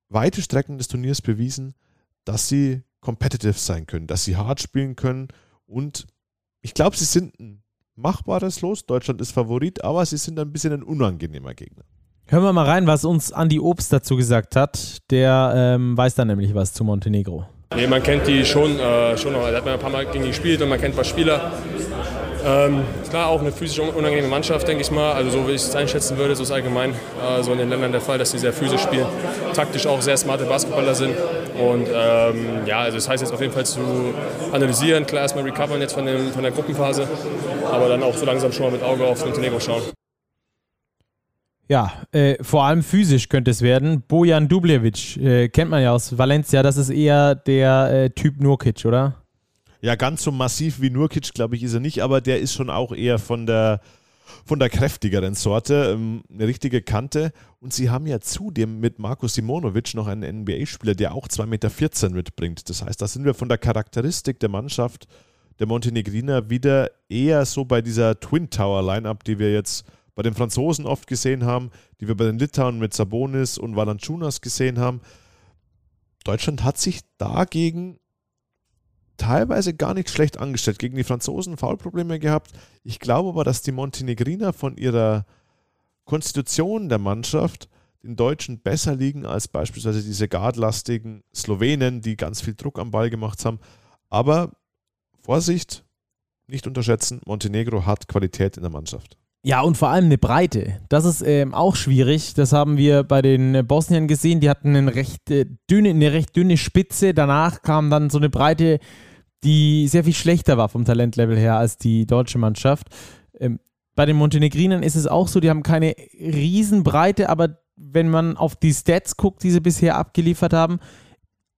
weite Strecken des Turniers bewiesen, dass sie competitive sein können, dass sie hart spielen können und ich glaube, sie sind ein machbares Los. Deutschland ist Favorit, aber sie sind ein bisschen ein unangenehmer Gegner. Hören wir mal rein, was uns Andi Obst dazu gesagt hat. Der ähm, weiß da nämlich was zu Montenegro. Nee, man kennt die schon, äh, schon noch. Da hat man ein paar Mal gegen die gespielt und man kennt ein paar Spieler. Ähm, klar, auch eine physisch unangenehme Mannschaft, denke ich mal. Also so wie ich es einschätzen würde, so ist allgemein äh, so in den Ländern der Fall, dass sie sehr physisch spielen, taktisch auch sehr smarte Basketballer sind. Und ähm, ja, also das heißt jetzt auf jeden Fall zu analysieren, klar erstmal recovern jetzt von, dem, von der Gruppenphase, aber dann auch so langsam schon mal mit Auge auf Montenegro schauen. Ja, äh, vor allem physisch könnte es werden. Bojan Dubljevic äh, kennt man ja aus Valencia, das ist eher der äh, Typ Nurkic, oder? Ja, ganz so massiv wie Nurkic, glaube ich, ist er nicht, aber der ist schon auch eher von der, von der kräftigeren Sorte, ähm, eine richtige Kante. Und sie haben ja zudem mit Marco Simonovic noch einen NBA-Spieler, der auch 2,14 Meter mitbringt. Das heißt, da sind wir von der Charakteristik der Mannschaft der Montenegriner wieder eher so bei dieser Twin Tower Lineup, die wir jetzt bei den Franzosen oft gesehen haben, die wir bei den Litauen mit Sabonis und Valanciunas gesehen haben. Deutschland hat sich dagegen teilweise gar nicht schlecht angestellt. Gegen die Franzosen Foulprobleme gehabt. Ich glaube aber, dass die Montenegriner von ihrer Konstitution der Mannschaft den Deutschen besser liegen als beispielsweise diese guardlastigen Slowenen, die ganz viel Druck am Ball gemacht haben. Aber Vorsicht, nicht unterschätzen, Montenegro hat Qualität in der Mannschaft. Ja, und vor allem eine Breite. Das ist ähm, auch schwierig. Das haben wir bei den Bosniern gesehen. Die hatten eine recht, äh, dünne, eine recht dünne Spitze. Danach kam dann so eine Breite, die sehr viel schlechter war vom Talentlevel her als die deutsche Mannschaft. Ähm, bei den Montenegrinern ist es auch so, die haben keine Riesenbreite, aber wenn man auf die Stats guckt, die sie bisher abgeliefert haben,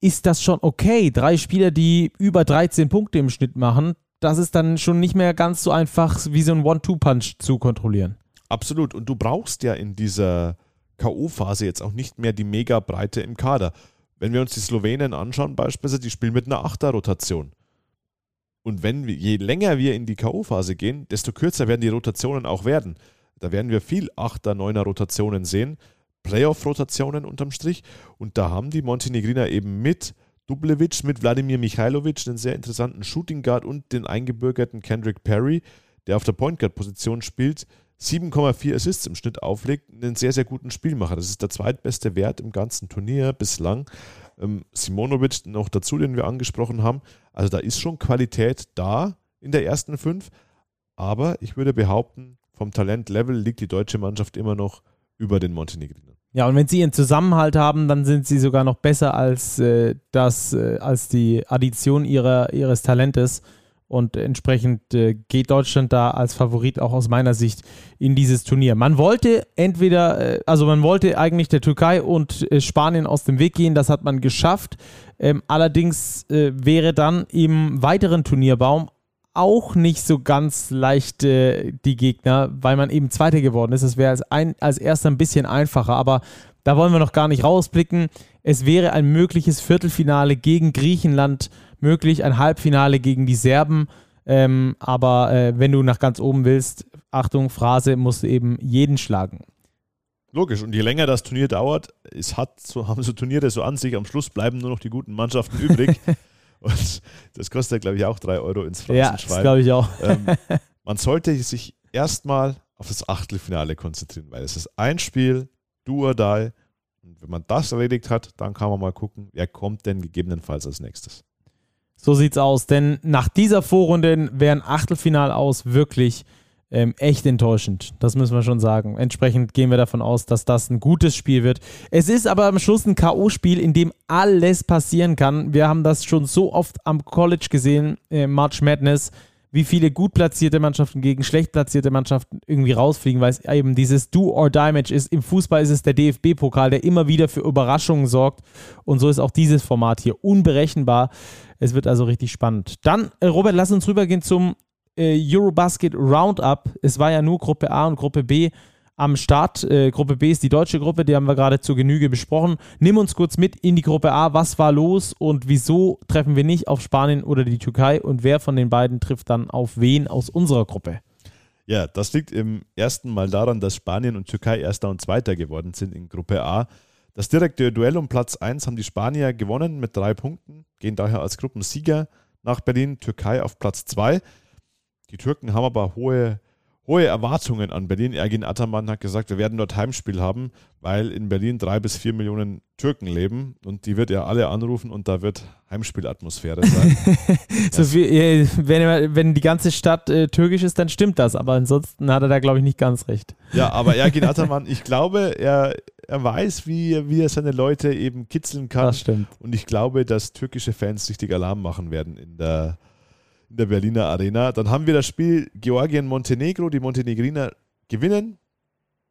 ist das schon okay. Drei Spieler, die über 13 Punkte im Schnitt machen, das ist dann schon nicht mehr ganz so einfach, wie so ein One-Two-Punch zu kontrollieren. Absolut. Und du brauchst ja in dieser K.O.-Phase jetzt auch nicht mehr die Mega-Breite im Kader. Wenn wir uns die Slowenen anschauen, beispielsweise, die spielen mit einer Achter-Rotation. Und wenn wir, je länger wir in die K.O.-Phase gehen, desto kürzer werden die Rotationen auch werden. Da werden wir viel Achter, Neuner Rotationen sehen, Playoff-Rotationen unterm Strich. Und da haben die Montenegriner eben mit Dublevic, mit Wladimir Michailovic einen sehr interessanten Shooting Guard und den eingebürgerten Kendrick Perry, der auf der Point Guard-Position spielt, 7,4 Assists im Schnitt auflegt, einen sehr, sehr guten Spielmacher. Das ist der zweitbeste Wert im ganzen Turnier bislang. Ähm, Simonovic noch dazu, den wir angesprochen haben. Also da ist schon Qualität da in der ersten fünf. Aber ich würde behaupten, vom Talentlevel liegt die deutsche Mannschaft immer noch über den Montenegrinern. Ja, und wenn sie ihren Zusammenhalt haben, dann sind sie sogar noch besser als, äh, das, äh, als die Addition ihrer, ihres Talentes. Und entsprechend äh, geht Deutschland da als Favorit auch aus meiner Sicht in dieses Turnier. Man wollte entweder, äh, also man wollte eigentlich der Türkei und äh, Spanien aus dem Weg gehen, das hat man geschafft. Ähm, allerdings äh, wäre dann im weiteren Turnierbaum auch nicht so ganz leicht äh, die Gegner, weil man eben Zweiter geworden ist. Das wäre als, als erster ein bisschen einfacher, aber da wollen wir noch gar nicht rausblicken. Es wäre ein mögliches Viertelfinale gegen Griechenland möglich, ein Halbfinale gegen die Serben. Ähm, aber äh, wenn du nach ganz oben willst, Achtung, Phrase, musst du eben jeden schlagen. Logisch, und je länger das Turnier dauert, es hat so, haben so Turniere so an sich, am Schluss bleiben nur noch die guten Mannschaften übrig. und das kostet, glaube ich, auch drei Euro ins Phrasenschwein. Ja, das glaube ich auch. Ähm, man sollte sich erstmal auf das Achtelfinale konzentrieren, weil es ist ein Spiel, do or die. Und wenn man das erledigt hat, dann kann man mal gucken, wer kommt denn gegebenenfalls als nächstes. So sieht's aus, denn nach dieser Vorrunde wäre ein Achtelfinal aus wirklich ähm, echt enttäuschend. Das müssen wir schon sagen. Entsprechend gehen wir davon aus, dass das ein gutes Spiel wird. Es ist aber am Schluss ein K.O.-Spiel, in dem alles passieren kann. Wir haben das schon so oft am College gesehen, äh, March Madness wie viele gut platzierte Mannschaften gegen schlecht platzierte Mannschaften irgendwie rausfliegen, weil es eben dieses Do-or-Die-Match ist. Im Fußball ist es der DFB-Pokal, der immer wieder für Überraschungen sorgt. Und so ist auch dieses Format hier unberechenbar. Es wird also richtig spannend. Dann, äh, Robert, lass uns rübergehen zum äh, Eurobasket Roundup. Es war ja nur Gruppe A und Gruppe B am Start. Äh, Gruppe B ist die deutsche Gruppe, die haben wir gerade zur Genüge besprochen. Nimm uns kurz mit in die Gruppe A. Was war los und wieso treffen wir nicht auf Spanien oder die Türkei und wer von den beiden trifft dann auf wen aus unserer Gruppe? Ja, das liegt im ersten Mal daran, dass Spanien und Türkei Erster und Zweiter geworden sind in Gruppe A. Das direkte Duell um Platz 1 haben die Spanier gewonnen mit drei Punkten, gehen daher als Gruppensieger nach Berlin, Türkei auf Platz 2. Die Türken haben aber hohe hohe Erwartungen an Berlin. Ergin Ataman hat gesagt, wir werden dort Heimspiel haben, weil in Berlin drei bis vier Millionen Türken leben und die wird er alle anrufen und da wird Heimspielatmosphäre sein. so viel, wenn, wenn, die ganze Stadt äh, türkisch ist, dann stimmt das, aber ansonsten hat er da, glaube ich, nicht ganz recht. Ja, aber Ergin Ataman, ich glaube, er, er weiß, wie, wie er seine Leute eben kitzeln kann. Das stimmt. Und ich glaube, dass türkische Fans richtig Alarm machen werden in der in der Berliner Arena. Dann haben wir das Spiel Georgien-Montenegro. Die Montenegriner gewinnen,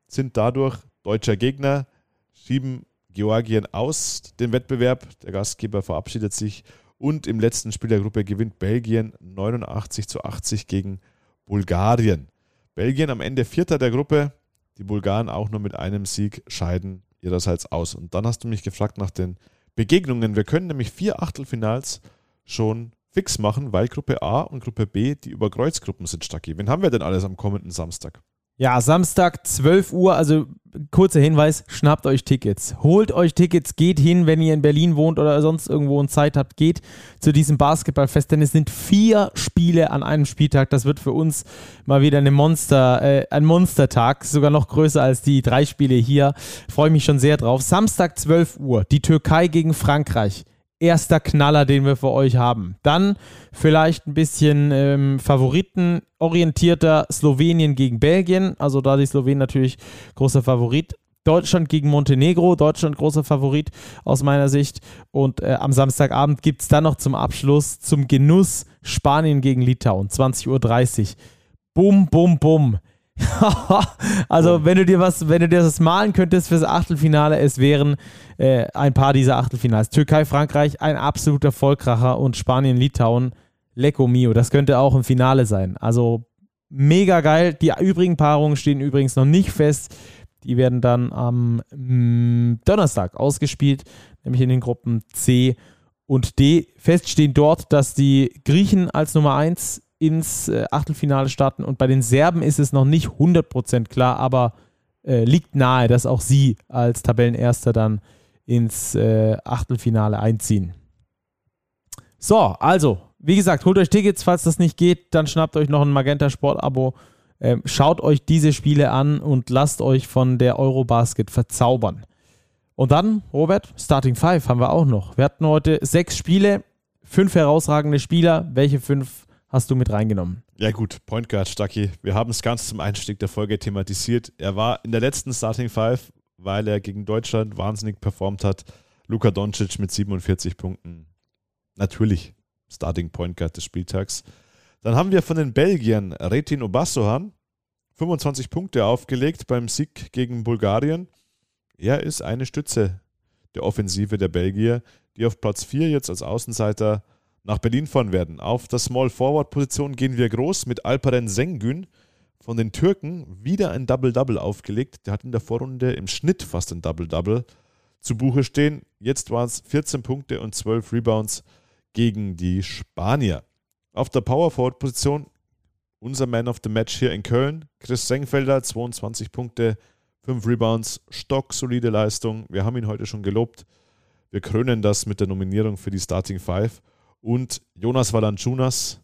sind dadurch deutscher Gegner, schieben Georgien aus dem Wettbewerb. Der Gastgeber verabschiedet sich und im letzten Spiel der Gruppe gewinnt Belgien 89 zu 80 gegen Bulgarien. Belgien am Ende Vierter der Gruppe, die Bulgaren auch nur mit einem Sieg scheiden ihrerseits aus. Und dann hast du mich gefragt nach den Begegnungen. Wir können nämlich vier Achtelfinals schon fix machen, weil Gruppe A und Gruppe B die Überkreuzgruppen sind, Stacki. Wen haben wir denn alles am kommenden Samstag? Ja, Samstag 12 Uhr, also kurzer Hinweis, schnappt euch Tickets. Holt euch Tickets, geht hin, wenn ihr in Berlin wohnt oder sonst irgendwo und Zeit habt, geht zu diesem Basketballfest, denn es sind vier Spiele an einem Spieltag. Das wird für uns mal wieder eine Monster, äh, ein Monstertag, sogar noch größer als die drei Spiele hier. Freue mich schon sehr drauf. Samstag 12 Uhr, die Türkei gegen Frankreich erster Knaller, den wir für euch haben. Dann vielleicht ein bisschen ähm, favoritenorientierter Slowenien gegen Belgien. Also da die Slowenen natürlich großer Favorit. Deutschland gegen Montenegro, Deutschland großer Favorit aus meiner Sicht. Und äh, am Samstagabend gibt es dann noch zum Abschluss, zum Genuss Spanien gegen Litauen, 20.30 Uhr. Bum, bum, bum. also, wenn du dir was, wenn du dir das malen könntest fürs Achtelfinale, es wären äh, ein paar dieser Achtelfinals. Türkei, Frankreich, ein absoluter Vollkracher und Spanien, Litauen, Lecco Mio. Das könnte auch im Finale sein. Also, mega geil. Die übrigen Paarungen stehen übrigens noch nicht fest. Die werden dann am mm, Donnerstag ausgespielt, nämlich in den Gruppen C und D. Fest stehen dort, dass die Griechen als Nummer 1 ins äh, Achtelfinale starten und bei den Serben ist es noch nicht 100% klar, aber äh, liegt nahe, dass auch sie als Tabellenerster dann ins äh, Achtelfinale einziehen. So, also, wie gesagt, holt euch Tickets, falls das nicht geht, dann schnappt euch noch ein Magenta Sport Abo. Ähm, schaut euch diese Spiele an und lasst euch von der Eurobasket verzaubern. Und dann, Robert, Starting Five haben wir auch noch. Wir hatten heute sechs Spiele, fünf herausragende Spieler. Welche fünf hast du mit reingenommen? Ja gut, Point Guard Stucky. Wir haben es ganz zum Einstieg der Folge thematisiert. Er war in der letzten Starting Five, weil er gegen Deutschland wahnsinnig performt hat. Luka Doncic mit 47 Punkten. Natürlich Starting Point Guard des Spieltags. Dann haben wir von den Belgiern Retin Obassohan 25 Punkte aufgelegt beim Sieg gegen Bulgarien. Er ist eine Stütze der Offensive der Belgier, die auf Platz 4 jetzt als Außenseiter nach Berlin fahren werden. Auf der Small Forward Position gehen wir groß mit Alperen Sengün von den Türken wieder ein Double-Double aufgelegt. Der hat in der Vorrunde im Schnitt fast ein Double-Double zu Buche stehen. Jetzt waren es 14 Punkte und 12 Rebounds gegen die Spanier. Auf der Power Forward Position unser Man of the Match hier in Köln, Chris Sengfelder, 22 Punkte, 5 Rebounds, stocksolide Leistung. Wir haben ihn heute schon gelobt. Wir krönen das mit der Nominierung für die Starting Five. Und Jonas Valanciunas,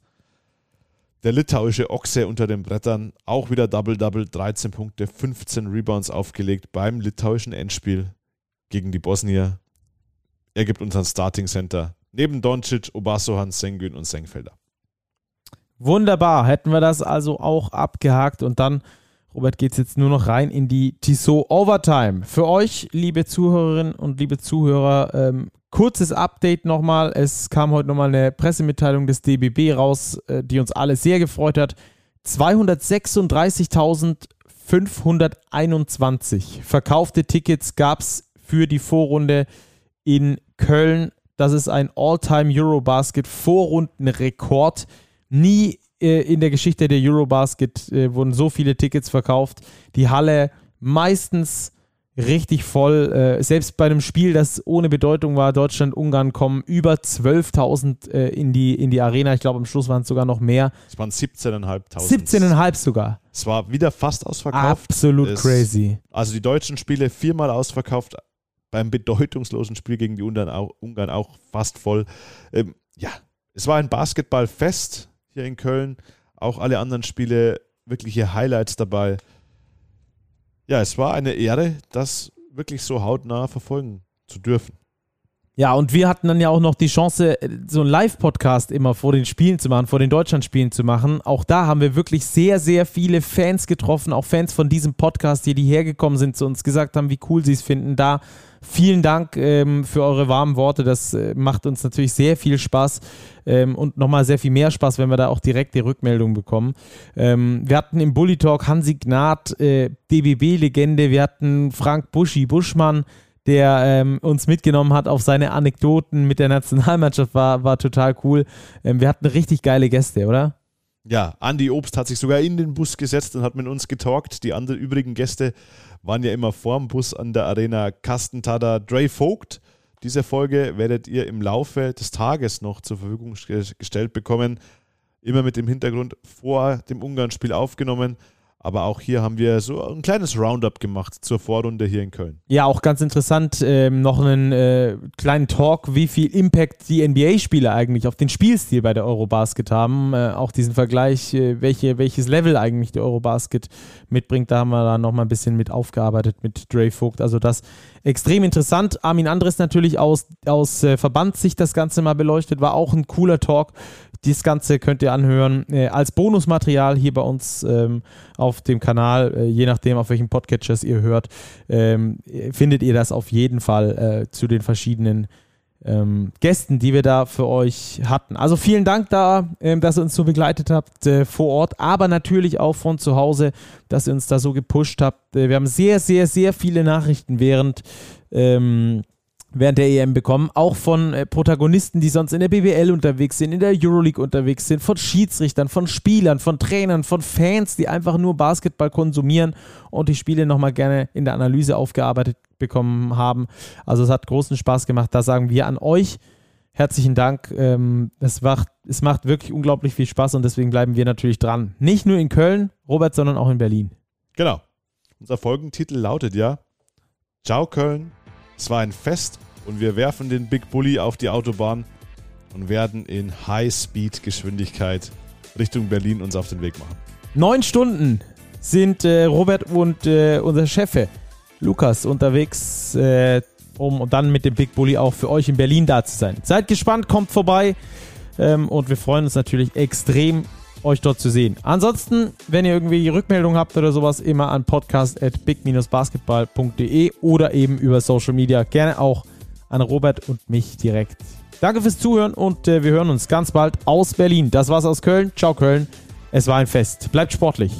der litauische Ochse unter den Brettern, auch wieder Double-Double, 13 Punkte, 15 Rebounds aufgelegt beim litauischen Endspiel gegen die Bosnier. Er gibt uns ein Starting Center neben Doncic, Obasohan, Sengün und Sengfelder. Wunderbar, hätten wir das also auch abgehakt und dann, Robert, geht es jetzt nur noch rein in die Tissot Overtime. Für euch, liebe Zuhörerinnen und liebe Zuhörer, ähm, Kurzes update nochmal. Es kam heute nochmal eine Pressemitteilung des DBB raus, äh, die uns alle sehr gefreut hat. 236.521 verkaufte Tickets gab es für die Vorrunde in Köln. Das ist ein All-Time Eurobasket Vorrundenrekord. Nie äh, in der Geschichte der Eurobasket äh, wurden so viele Tickets verkauft. Die Halle meistens richtig voll. Äh, selbst bei einem Spiel, das ohne Bedeutung war, Deutschland-Ungarn kommen über 12.000 äh, in, die, in die Arena. Ich glaube, am Schluss waren es sogar noch mehr. Es waren 17.500. 17.500 sogar. Es war wieder fast ausverkauft. Absolut es, crazy. Also die deutschen Spiele viermal ausverkauft. Beim bedeutungslosen Spiel gegen die Ungarn auch, Ungarn auch fast voll. Ähm, ja, es war ein Basketballfest hier in Köln. Auch alle anderen Spiele wirkliche Highlights dabei ja, es war eine Ehre, das wirklich so hautnah verfolgen zu dürfen. Ja, und wir hatten dann ja auch noch die Chance, so einen Live-Podcast immer vor den Spielen zu machen, vor den Deutschlandspielen zu machen. Auch da haben wir wirklich sehr, sehr viele Fans getroffen, auch Fans von diesem Podcast, die, die hergekommen sind, zu uns gesagt haben, wie cool sie es finden. Da vielen Dank ähm, für eure warmen Worte. Das äh, macht uns natürlich sehr viel Spaß ähm, und nochmal sehr viel mehr Spaß, wenn wir da auch direkt die Rückmeldung bekommen. Ähm, wir hatten im Bully Talk Hansi Gnad, äh, DBB-Legende, wir hatten Frank Buschi, Buschmann, der ähm, uns mitgenommen hat auf seine Anekdoten mit der Nationalmannschaft, war, war total cool. Ähm, wir hatten richtig geile Gäste, oder? Ja, Andi Obst hat sich sogar in den Bus gesetzt und hat mit uns getalkt. Die anderen übrigen Gäste waren ja immer vorm Bus an der Arena Kastentada Dre Vogt. Diese Folge werdet ihr im Laufe des Tages noch zur Verfügung gestellt bekommen. Immer mit dem Hintergrund vor dem Ungarn-Spiel aufgenommen. Aber auch hier haben wir so ein kleines Roundup gemacht zur Vorrunde hier in Köln. Ja, auch ganz interessant, ähm, noch einen äh, kleinen Talk, wie viel Impact die NBA-Spieler eigentlich auf den Spielstil bei der Eurobasket haben. Äh, auch diesen Vergleich, äh, welche, welches Level eigentlich der Eurobasket mitbringt, da haben wir dann nochmal ein bisschen mit aufgearbeitet mit Dre Vogt. Also das extrem interessant. Armin Andres natürlich aus, aus äh, Verbandssicht das Ganze mal beleuchtet, war auch ein cooler Talk. Das Ganze könnt ihr anhören äh, als Bonusmaterial hier bei uns ähm, auf dem Kanal. Äh, je nachdem, auf welchen Podcatchers ihr hört, ähm, findet ihr das auf jeden Fall äh, zu den verschiedenen ähm, Gästen, die wir da für euch hatten. Also vielen Dank da, ähm, dass ihr uns so begleitet habt äh, vor Ort, aber natürlich auch von zu Hause, dass ihr uns da so gepusht habt. Äh, wir haben sehr, sehr, sehr viele Nachrichten während ähm, während der EM bekommen, auch von äh, Protagonisten, die sonst in der BWL unterwegs sind, in der Euroleague unterwegs sind, von Schiedsrichtern, von Spielern, von Trainern, von Fans, die einfach nur Basketball konsumieren und die Spiele nochmal gerne in der Analyse aufgearbeitet bekommen haben. Also es hat großen Spaß gemacht. Da sagen wir an euch herzlichen Dank. Ähm, es, macht, es macht wirklich unglaublich viel Spaß und deswegen bleiben wir natürlich dran. Nicht nur in Köln, Robert, sondern auch in Berlin. Genau. Unser Folgentitel lautet ja Ciao Köln, es war ein Fest und wir werfen den Big Bully auf die Autobahn und werden in High-Speed-Geschwindigkeit Richtung Berlin uns auf den Weg machen. Neun Stunden sind äh, Robert und äh, unser Chef Lukas unterwegs, äh, um dann mit dem Big Bully auch für euch in Berlin da zu sein. Seid gespannt, kommt vorbei ähm, und wir freuen uns natürlich extrem, euch dort zu sehen. Ansonsten, wenn ihr irgendwie Rückmeldungen habt oder sowas, immer an podcast.big-basketball.de oder eben über Social Media. Gerne auch an Robert und mich direkt. Danke fürs Zuhören und äh, wir hören uns ganz bald aus Berlin. Das war's aus Köln. Ciao Köln. Es war ein Fest. Bleibt sportlich.